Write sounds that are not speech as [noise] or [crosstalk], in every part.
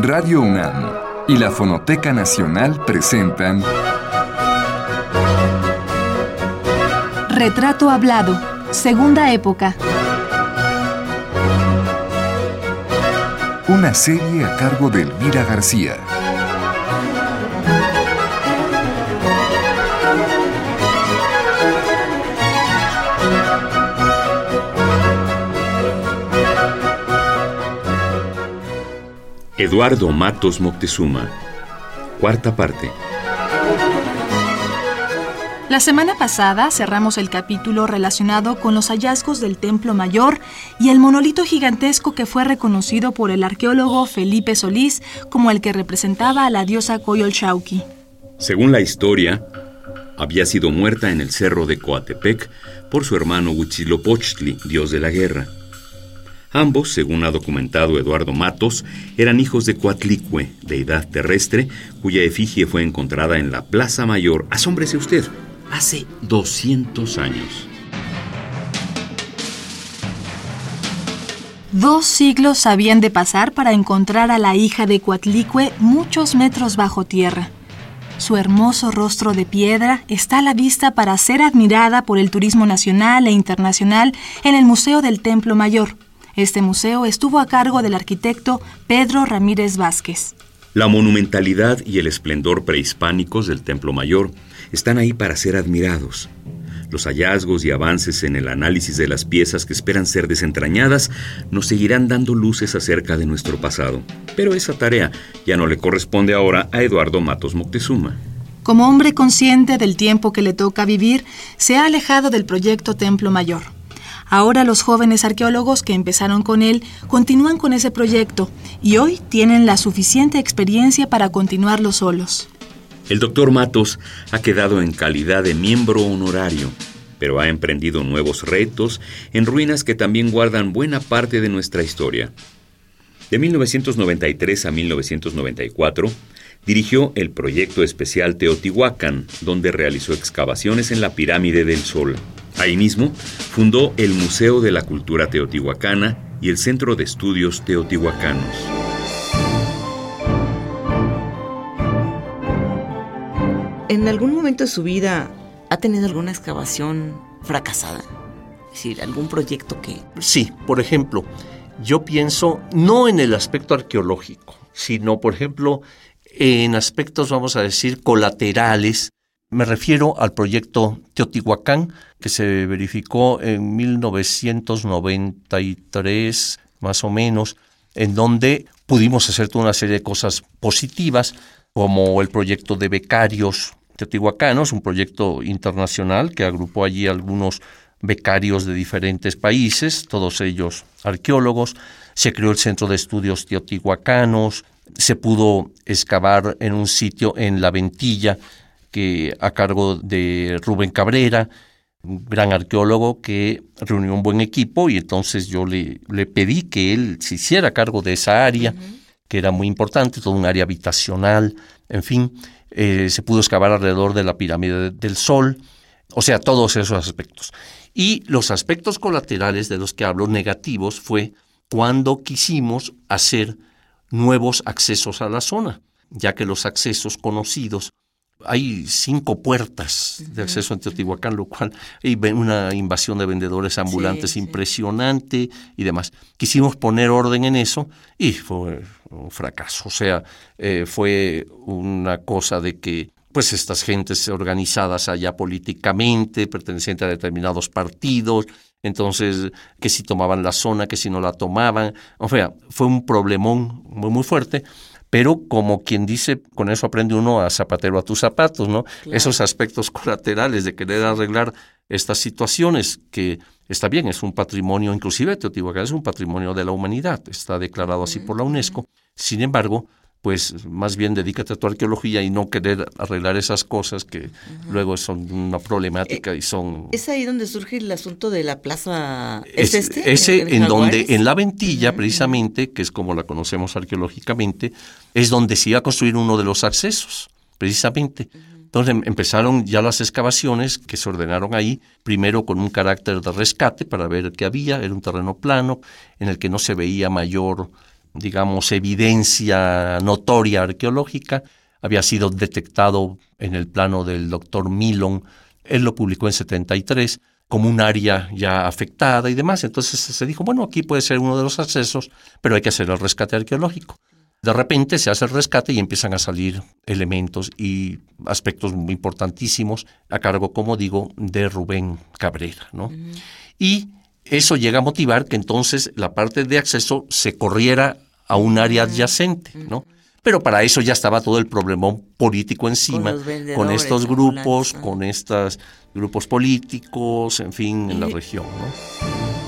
Radio UNAM y la Fonoteca Nacional presentan Retrato Hablado, Segunda Época. Una serie a cargo de Elvira García. Eduardo Matos Moctezuma. Cuarta parte. La semana pasada cerramos el capítulo relacionado con los hallazgos del Templo Mayor y el monolito gigantesco que fue reconocido por el arqueólogo Felipe Solís como el que representaba a la diosa Coyolxauhqui. Según la historia, había sido muerta en el cerro de Coatepec por su hermano Huitzilopochtli, dios de la guerra. Ambos, según ha documentado Eduardo Matos, eran hijos de Coatlicue, deidad terrestre, cuya efigie fue encontrada en la Plaza Mayor, asómbrese usted, hace 200 años. Dos siglos habían de pasar para encontrar a la hija de Coatlicue muchos metros bajo tierra. Su hermoso rostro de piedra está a la vista para ser admirada por el turismo nacional e internacional en el Museo del Templo Mayor. Este museo estuvo a cargo del arquitecto Pedro Ramírez Vázquez. La monumentalidad y el esplendor prehispánicos del Templo Mayor están ahí para ser admirados. Los hallazgos y avances en el análisis de las piezas que esperan ser desentrañadas nos seguirán dando luces acerca de nuestro pasado. Pero esa tarea ya no le corresponde ahora a Eduardo Matos Moctezuma. Como hombre consciente del tiempo que le toca vivir, se ha alejado del proyecto Templo Mayor. Ahora los jóvenes arqueólogos que empezaron con él continúan con ese proyecto y hoy tienen la suficiente experiencia para continuarlo solos. El doctor Matos ha quedado en calidad de miembro honorario, pero ha emprendido nuevos retos en ruinas que también guardan buena parte de nuestra historia. De 1993 a 1994, dirigió el proyecto especial Teotihuacán, donde realizó excavaciones en la pirámide del Sol. Ahí mismo fundó el Museo de la Cultura Teotihuacana y el Centro de Estudios Teotihuacanos. ¿En algún momento de su vida ha tenido alguna excavación fracasada? Es decir, algún proyecto que... Sí, por ejemplo, yo pienso no en el aspecto arqueológico, sino, por ejemplo, en aspectos, vamos a decir, colaterales me refiero al proyecto Teotihuacán, que se verificó en 1993, más o menos, en donde pudimos hacer toda una serie de cosas positivas, como el proyecto de becarios teotihuacanos, un proyecto internacional que agrupó allí algunos becarios de diferentes países, todos ellos arqueólogos. Se creó el Centro de Estudios Teotihuacanos, se pudo excavar en un sitio en La Ventilla, que a cargo de Rubén Cabrera, un gran arqueólogo que reunió un buen equipo y entonces yo le, le pedí que él se hiciera cargo de esa área, que era muy importante, todo un área habitacional, en fin, eh, se pudo excavar alrededor de la pirámide del Sol, o sea, todos esos aspectos. Y los aspectos colaterales de los que hablo, negativos, fue cuando quisimos hacer nuevos accesos a la zona, ya que los accesos conocidos hay cinco puertas de acceso a Teotihuacán, lo cual hay una invasión de vendedores ambulantes impresionante y demás. Quisimos poner orden en eso y fue un fracaso. O sea, eh, fue una cosa de que pues estas gentes organizadas allá políticamente, pertenecientes a determinados partidos, entonces que si tomaban la zona, que si no la tomaban, o sea, fue un problemón muy muy fuerte pero como quien dice, con eso aprende uno a zapatero a tus zapatos, ¿no? Esos aspectos colaterales de querer arreglar estas situaciones que está bien, es un patrimonio, inclusive Teotihuacán es un patrimonio de la humanidad, está declarado así por la UNESCO. Sin embargo, pues más bien dedícate a tu arqueología y no querer arreglar esas cosas que luego son una problemática y son... ¿Es ahí donde surge el asunto de la plaza? ¿Es, este? Ese en, donde, en la ventilla precisamente, que es como la conocemos arqueológicamente, es donde se iba a construir uno de los accesos, precisamente. Entonces em, empezaron ya las excavaciones que se ordenaron ahí, primero con un carácter de rescate para ver qué había, era un terreno plano en el que no se veía mayor digamos, evidencia notoria arqueológica. Había sido detectado en el plano del doctor Milon, él lo publicó en 73 como un área ya afectada y demás. Entonces se dijo, bueno, aquí puede ser uno de los accesos, pero hay que hacer el rescate arqueológico. De repente se hace el rescate y empiezan a salir elementos y aspectos muy importantísimos a cargo, como digo, de Rubén Cabrera. ¿no? Y eso llega a motivar que entonces la parte de acceso se corriera a un área adyacente, ¿no? Pero para eso ya estaba todo el problemón político encima, con, estos grupos, con estos grupos políticos, en fin, en la región, ¿no?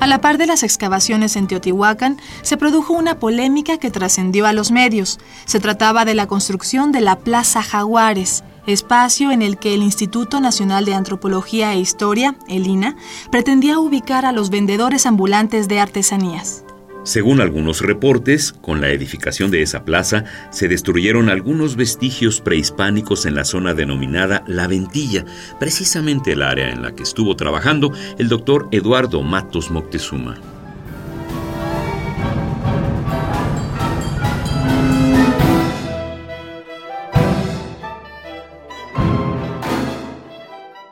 A la par de las excavaciones en Teotihuacán, se produjo una polémica que trascendió a los medios. Se trataba de la construcción de la Plaza Jaguares, espacio en el que el Instituto Nacional de Antropología e Historia, el INA, pretendía ubicar a los vendedores ambulantes de artesanías. Según algunos reportes, con la edificación de esa plaza se destruyeron algunos vestigios prehispánicos en la zona denominada La Ventilla, precisamente el área en la que estuvo trabajando el doctor Eduardo Matos Moctezuma.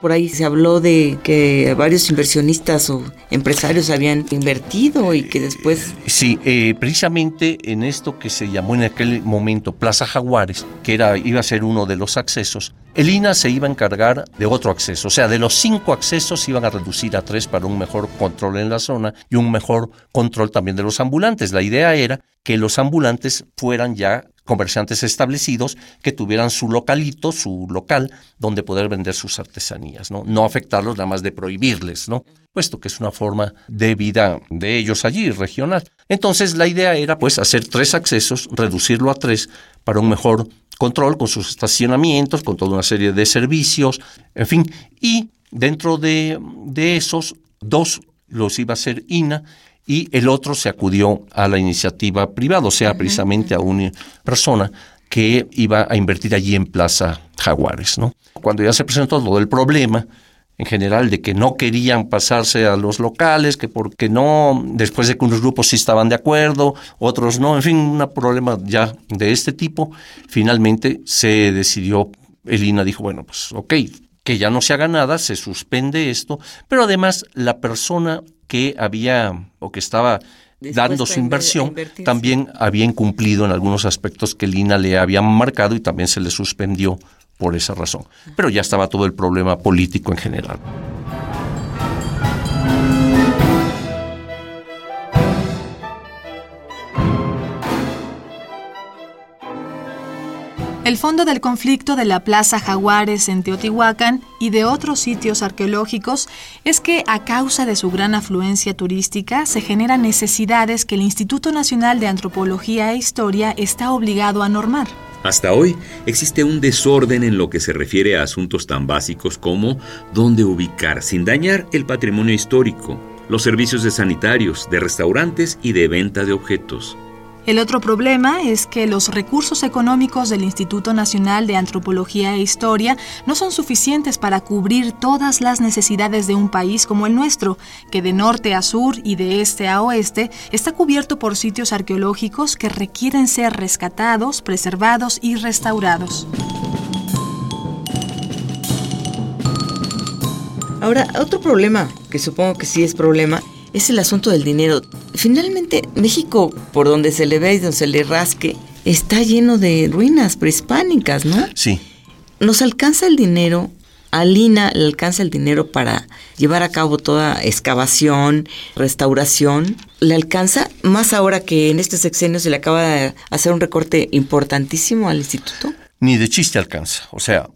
Por ahí se habló de que varios inversionistas o empresarios habían invertido y que después... Sí, eh, precisamente en esto que se llamó en aquel momento Plaza Jaguares, que era, iba a ser uno de los accesos, el INA se iba a encargar de otro acceso, o sea, de los cinco accesos iban a reducir a tres para un mejor control en la zona y un mejor control también de los ambulantes. La idea era que los ambulantes fueran ya comerciantes establecidos que tuvieran su localito, su local, donde poder vender sus artesanías, ¿no? No afectarlos nada más de prohibirles, ¿no? Puesto que es una forma de vida de ellos allí, regional. Entonces la idea era pues hacer tres accesos, reducirlo a tres para un mejor control con sus estacionamientos, con toda una serie de servicios, en fin, y dentro de, de esos dos los iba a hacer INA y el otro se acudió a la iniciativa privada, o sea, precisamente a una persona que iba a invertir allí en Plaza Jaguares. ¿no? Cuando ya se presentó todo el problema, en general, de que no querían pasarse a los locales, que porque no, después de que unos grupos sí estaban de acuerdo, otros no, en fin, un problema ya de este tipo, finalmente se decidió, el INA dijo, bueno, pues ok, que ya no se haga nada, se suspende esto, pero además la persona que había o que estaba dando su inversión, también había incumplido en algunos aspectos que Lina le había marcado y también se le suspendió por esa razón. Pero ya estaba todo el problema político en general. El fondo del conflicto de la Plaza Jaguares en Teotihuacán y de otros sitios arqueológicos es que a causa de su gran afluencia turística se generan necesidades que el Instituto Nacional de Antropología e Historia está obligado a normar. Hasta hoy existe un desorden en lo que se refiere a asuntos tan básicos como dónde ubicar sin dañar el patrimonio histórico, los servicios de sanitarios, de restaurantes y de venta de objetos. El otro problema es que los recursos económicos del Instituto Nacional de Antropología e Historia no son suficientes para cubrir todas las necesidades de un país como el nuestro, que de norte a sur y de este a oeste está cubierto por sitios arqueológicos que requieren ser rescatados, preservados y restaurados. Ahora, otro problema, que supongo que sí es problema, es el asunto del dinero. Finalmente, México, por donde se le ve y donde se le rasque, está lleno de ruinas prehispánicas, ¿no? Sí. ¿Nos alcanza el dinero? A Lina le alcanza el dinero para llevar a cabo toda excavación, restauración. ¿Le alcanza? Más ahora que en este sexenio se le acaba de hacer un recorte importantísimo al instituto ni de chiste alcanza. O sea,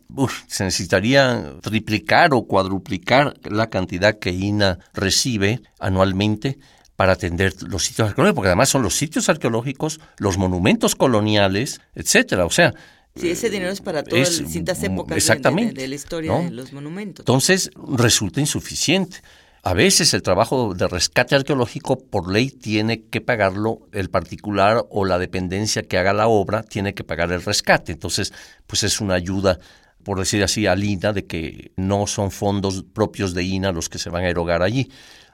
se necesitaría triplicar o cuadruplicar la cantidad que INA recibe anualmente para atender los sitios arqueológicos, porque además son los sitios arqueológicos, los monumentos coloniales, etcétera. O sea, Sí, ese dinero es para todas las distintas épocas exactamente, de, la historia de los monumentos. Entonces, resulta insuficiente. A veces el trabajo de rescate arqueológico por ley tiene que pagarlo el particular o la dependencia que haga la obra tiene que pagar el rescate. Entonces, pues es una ayuda por decir así, al INA de que no son fondos propios de INA los que se van a erogar allí.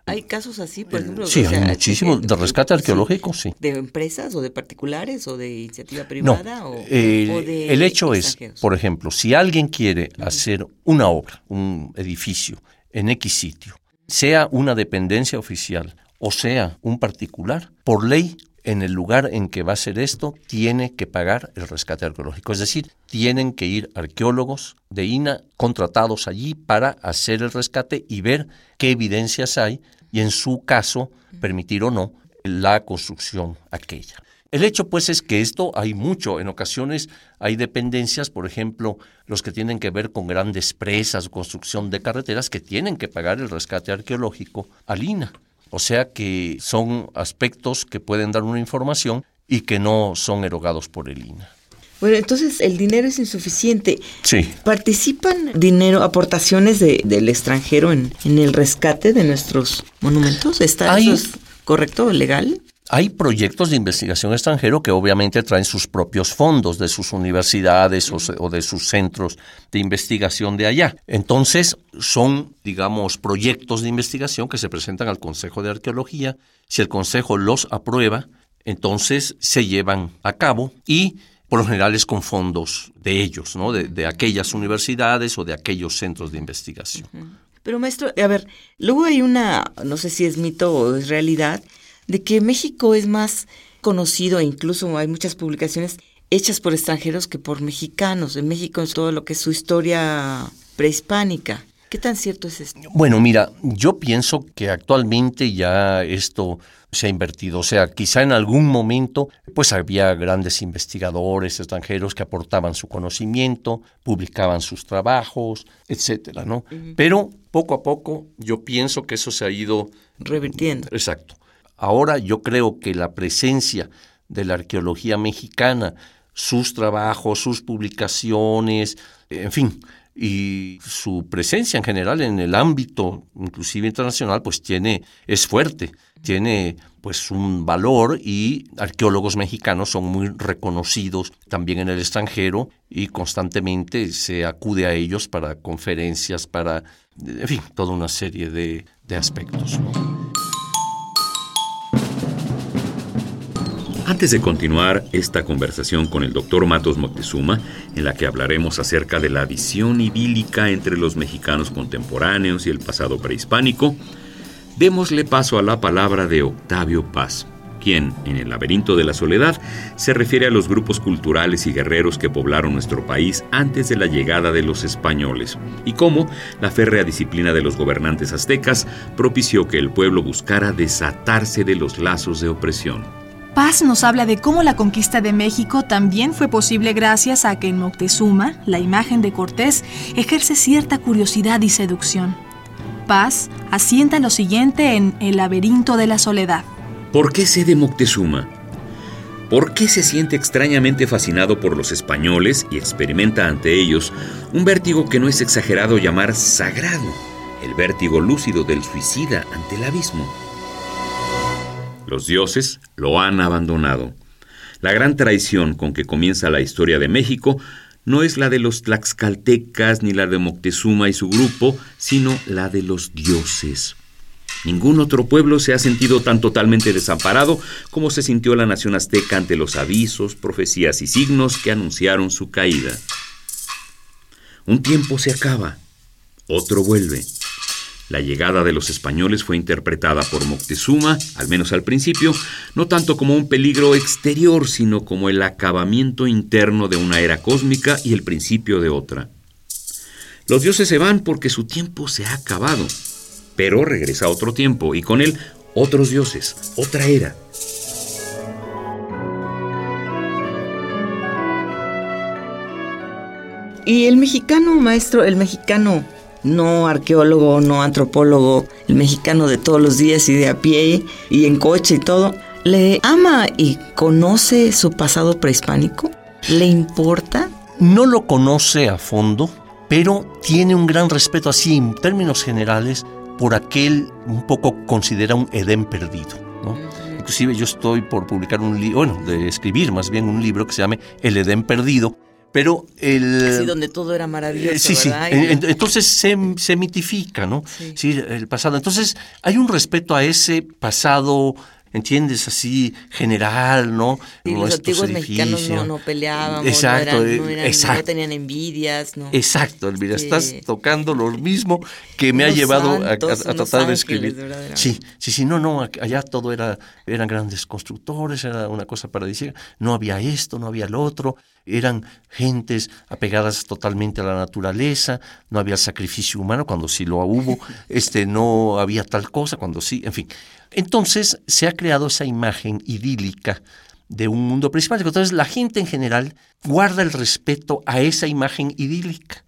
Hay casos así, por ejemplo. Sí, hay muchísimos. De rescate arqueológico, sí. ¿De empresas o de particulares o de iniciativa privada? No, el hecho es, por ejemplo, si alguien quiere hacer una obra, un edificio en X sitio, sea una dependencia oficial o sea un particular, por ley en el lugar en que va a hacer esto, tiene que pagar el rescate arqueológico. Es decir, tienen que ir arqueólogos de INA contratados allí para hacer el rescate y ver qué evidencias hay y en su caso permitir o no la construcción aquella. El hecho pues es que esto hay mucho, en ocasiones hay dependencias, por ejemplo, los que tienen que ver con grandes presas, construcción de carreteras, que tienen que pagar el rescate arqueológico al INA. O sea que son aspectos que pueden dar una información y que no son erogados por el INA. Bueno, entonces el dinero es insuficiente. Sí. ¿Participan dinero, aportaciones de, del extranjero en, en, el rescate de nuestros monumentos? ¿Está eso es correcto, legal? Hay proyectos de investigación extranjero que obviamente traen sus propios fondos de sus universidades o, de sus centros de investigación de allá. Entonces, son, digamos, proyectos de investigación que se presentan al Consejo de Arqueología. Si el Consejo los aprueba, entonces se llevan a cabo y por lo general es con fondos de ellos, ¿no? de, aquellas universidades o de aquellos centros de investigación. Pero maestro, a ver, luego hay una, no sé si es mito o es realidad, de que México es más conocido e incluso hay muchas publicaciones hechas por extranjeros que por mexicanos. En México es todo lo que es su historia prehispánica. ¿Qué tan cierto es esto? Bueno, mira, yo pienso que actualmente ya esto se ha invertido. O sea, quizá en algún momento pues había grandes investigadores extranjeros que aportaban su conocimiento, publicaban sus trabajos, etcétera, ¿no? Pero poco a poco yo pienso que eso se ha ido revirtiendo. Exacto. Ahora yo creo que la presencia de la arqueología mexicana, sus trabajos, sus publicaciones, en fin, y su presencia en general en el ámbito, inclusive internacional, pues tiene, es fuerte, tiene pues un valor y arqueólogos mexicanos son muy reconocidos también en el extranjero y constantemente se acude a ellos para conferencias, para, en fin, toda una serie de, de aspectos. Antes de continuar esta conversación con el doctor Matos Moctezuma, en la que hablaremos acerca de la visión idílica entre los mexicanos contemporáneos y el pasado prehispánico, démosle paso a la palabra de Octavio Paz, quien, en el laberinto de la soledad, se refiere a los grupos culturales y guerreros que poblaron nuestro país antes de la llegada de los españoles, y cómo la férrea disciplina de los gobernantes aztecas propició que el pueblo buscara desatarse de los lazos de opresión. Paz nos habla de cómo la conquista de México también fue posible gracias a que en Moctezuma, la imagen de Cortés, ejerce cierta curiosidad y seducción. Paz asienta lo siguiente en El laberinto de la soledad. ¿Por qué sé de Moctezuma? ¿Por qué se siente extrañamente fascinado por los españoles y experimenta ante ellos un vértigo que no es exagerado llamar sagrado, el vértigo lúcido del suicida ante el abismo? Los dioses lo han abandonado. La gran traición con que comienza la historia de México no es la de los tlaxcaltecas ni la de Moctezuma y su grupo, sino la de los dioses. Ningún otro pueblo se ha sentido tan totalmente desamparado como se sintió la nación azteca ante los avisos, profecías y signos que anunciaron su caída. Un tiempo se acaba, otro vuelve. La llegada de los españoles fue interpretada por Moctezuma, al menos al principio, no tanto como un peligro exterior, sino como el acabamiento interno de una era cósmica y el principio de otra. Los dioses se van porque su tiempo se ha acabado, pero regresa otro tiempo y con él otros dioses, otra era. Y el mexicano, maestro, el mexicano no arqueólogo, no antropólogo, el mexicano de todos los días y de a pie y en coche y todo, ¿le ama y conoce su pasado prehispánico? ¿Le importa? No lo conoce a fondo, pero tiene un gran respeto así en términos generales por aquel un poco considera un Edén perdido. Inclusive yo estoy por publicar un libro, bueno, de escribir más bien un libro que se llame El Edén perdido, Pero el... Sí, donde todo era maravilloso, sí, sí. en- Entonces se, se mitifica, ¿no? Sí. el pasado. Entonces hay un respeto a ese pasado, ¿entiendes? Así general, ¿no? Y los antiguos mexicanos no, edificios. no peleaban, Exacto, no, eh, eran, no, eran- exacto. no tenían envidias, ¿no? Exacto, Elvira, Sí. estás tocando lo mismo que me ha llevado a- a, santos, a unos tratar de ángeles, escribir. verdaderamente. Sí, sí, sí, no, no, allá todo era, eran grandes constructores, era una cosa paradisíaca, no había esto, no había lo otro, eran gentes apegadas totalmente a la naturaleza, no había sacrificio humano, cuando sí lo hubo, [laughs] este, no había tal cosa, cuando sí, en fin. Entonces se ha creado esa imagen idílica de un mundo prehispánico. Entonces la gente en general guarda el respeto a esa imagen idílica,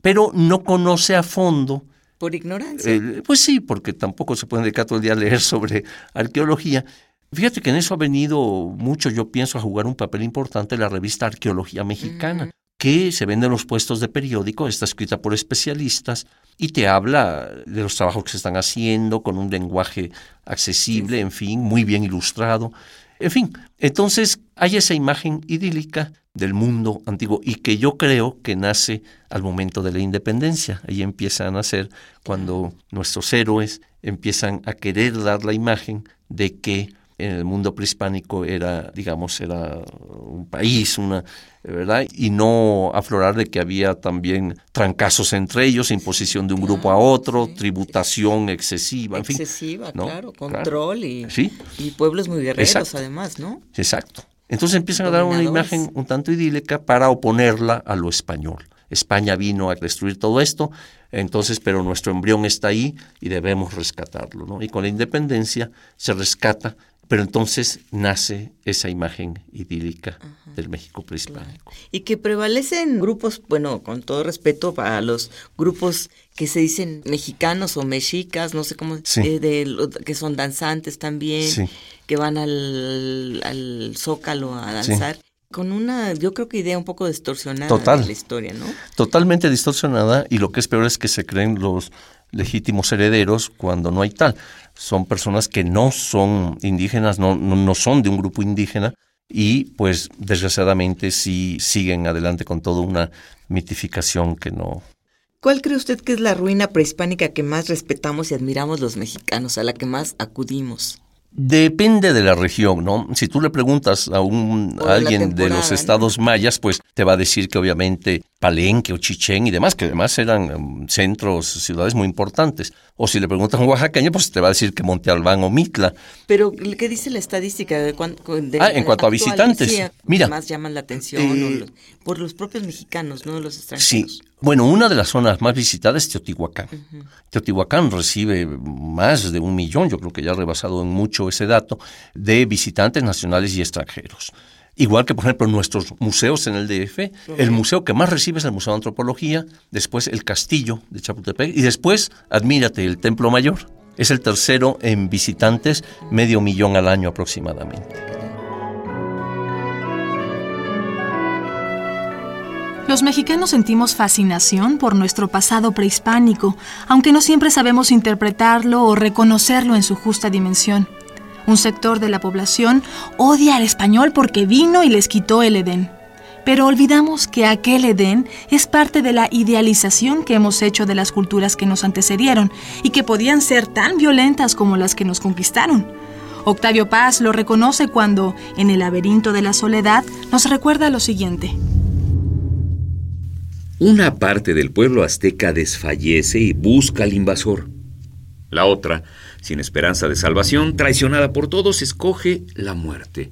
pero no conoce a fondo Por ignorancia. eh, pues sí, porque tampoco se puede dedicar todo el día a leer sobre arqueología. Fíjate que en eso ha venido mucho, yo pienso, a jugar un papel importante la revista Arqueología Mexicana, que se vende en los puestos de periódico, está escrita por especialistas y te habla de los trabajos que se están haciendo con un lenguaje accesible, en fin, muy bien ilustrado. En fin, entonces hay esa imagen idílica del mundo antiguo y que yo creo que nace al momento de la independencia. Ahí empieza a nacer cuando nuestros héroes empiezan a querer dar la imagen de que en el mundo prehispánico era, digamos, era un país, una, ¿verdad? Y no aflorar de que había también trancazos entre ellos, imposición de un grupo a otro, tributación excesiva, en fin. Excesiva, ¿no? claro, Claro. control y, Sí. y pueblos muy guerreros Exacto. además, ¿no? Exacto. Entonces empiezan a dar una imagen un tanto idílica para oponerla a lo español. España vino a destruir todo esto, entonces, pero nuestro embrión está ahí y debemos rescatarlo, ¿no? Y con la independencia se rescata, pero entonces nace esa imagen idílica del México prehispánico. Y que prevalecen grupos, bueno, con todo respeto para los grupos que se dicen mexicanos o mexicas, no sé cómo, Sí. eh, de que son danzantes también, Sí. que van al, al zócalo a Sí. danzar, con una, yo creo que idea un poco distorsionada Total. de la historia, ¿no? Totalmente distorsionada y lo que es peor es que se creen los legítimos herederos cuando no hay tal. Son personas que no son indígenas, no, no, no son de un grupo indígena y pues desgraciadamente sí siguen adelante con toda una mitificación que no... ¿Cuál cree usted que es la ruina prehispánica que más respetamos y admiramos los mexicanos, a la que más acudimos? Depende de la región, ¿no? Si tú le preguntas a, un, a alguien de los estados mayas, pues te va a decir que obviamente Palenque o Chichén y demás, que además eran em, centros, ciudades muy importantes. O si le preguntas a un oaxaqueño, pues te va a decir que Monte Albán o Mitla. Pero, ¿qué dice la estadística? De cuán- de Ah, en cuanto a visitantes. sí, Mira, más llaman la atención eh, los- por los propios mexicanos, no los Sí, extranjeros. Bueno, una de las zonas más visitadas es Teotihuacán. Teotihuacán recibe más de un millón, yo creo que ya ha rebasado en mucho ese dato, de visitantes nacionales y extranjeros. Igual que, por ejemplo, nuestros museos en el DF, el museo que más recibe es el Museo de Antropología, después el Castillo de Chapultepec y después, admírate, el Templo Mayor. Es el tercero en visitantes, medio millón al año aproximadamente. Los mexicanos sentimos fascinación por nuestro pasado prehispánico, aunque no siempre sabemos interpretarlo o reconocerlo en su justa dimensión. Un sector de la población odia al español porque vino y les quitó el Edén. Pero olvidamos que aquel Edén es parte de la idealización que hemos hecho de las culturas que nos antecedieron y que podían ser tan violentas como las que nos conquistaron. Octavio Paz lo reconoce cuando, en el laberinto de la soledad, nos recuerda lo siguiente. Una parte del pueblo azteca desfallece y busca al invasor. La otra, sin esperanza de salvación, traicionada por todos, escoge la muerte.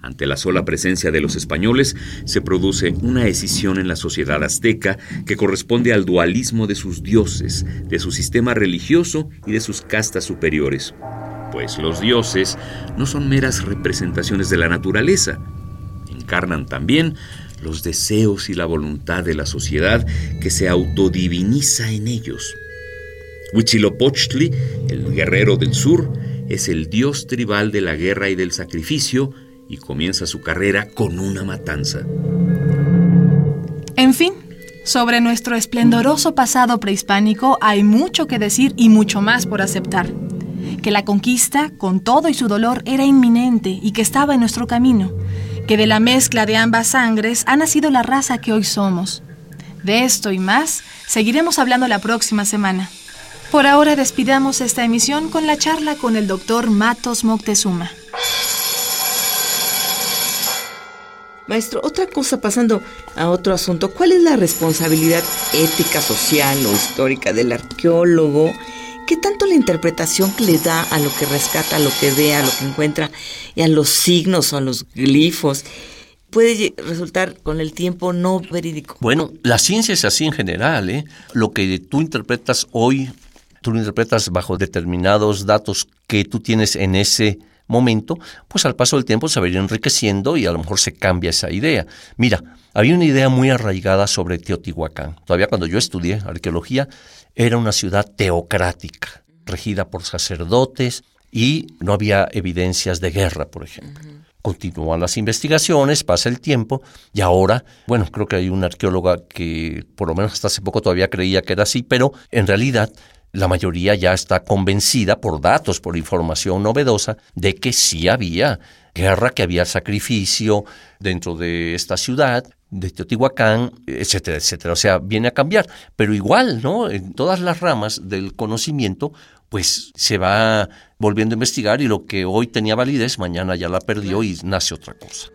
Ante la sola presencia de los españoles, se produce una escisión en la sociedad azteca que corresponde al dualismo de sus dioses, de su sistema religioso y de sus castas superiores. Pues los dioses no son meras representaciones de la naturaleza, encarnan también los deseos y la voluntad de la sociedad que se autodiviniza en ellos. Huitzilopochtli, el guerrero del sur, es el dios tribal de la guerra y del sacrificio y comienza su carrera con una matanza. En fin, sobre nuestro esplendoroso pasado prehispánico hay mucho que decir y mucho más por aceptar. Que la conquista, con todo y su dolor, era inminente y que estaba en nuestro camino. Que de la mezcla de ambas sangres ha nacido la raza que hoy somos. De esto y más seguiremos hablando la próxima semana. Por ahora despidamos esta emisión con la charla con el doctor Matos Moctezuma. Maestro, otra cosa pasando a otro asunto, ¿cuál es la responsabilidad ética, social o histórica del arqueólogo? ¿Qué tanto la interpretación que le da a lo que rescata, a lo que ve, a lo que encuentra y a los signos o a los glifos puede resultar con el tiempo no verídico? Bueno, la ciencia es así en general. ¿eh? Lo que tú interpretas hoy, tú lo interpretas bajo determinados datos que tú tienes en ese momento, pues al paso del tiempo se va a ir enriqueciendo y a lo mejor se cambia esa idea. Mira, había una idea muy arraigada sobre Teotihuacán. Todavía cuando yo estudié arqueología, era una ciudad teocrática, regida por sacerdotes y no había evidencias de guerra, por ejemplo. Continúan las investigaciones, pasa el tiempo y ahora, bueno, creo que hay una arqueóloga que por lo menos hasta hace poco todavía creía que era así, pero en realidad la mayoría ya está convencida por datos, por información novedosa, de que sí había guerra, que había sacrificio dentro de esta ciudad, de Teotihuacán, etcétera, etcétera. O sea, viene a cambiar. Pero igual, ¿no? En todas las ramas del conocimiento, pues se va volviendo a investigar y lo que hoy tenía validez, mañana ya la perdió y nace otra cosa.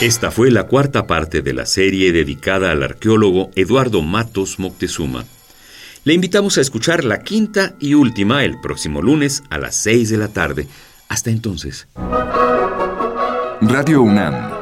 Esta fue la cuarta parte de la serie dedicada al arqueólogo Eduardo Matos Moctezuma. Le invitamos a escuchar la quinta y última el próximo lunes a las 6 de la tarde. Hasta entonces. Radio UNAM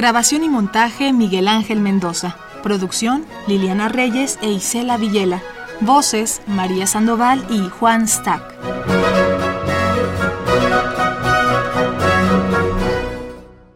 Grabación y montaje Miguel Ángel Mendoza. Producción Liliana Reyes e Isela Villela. Voces María Sandoval y Juan Stack.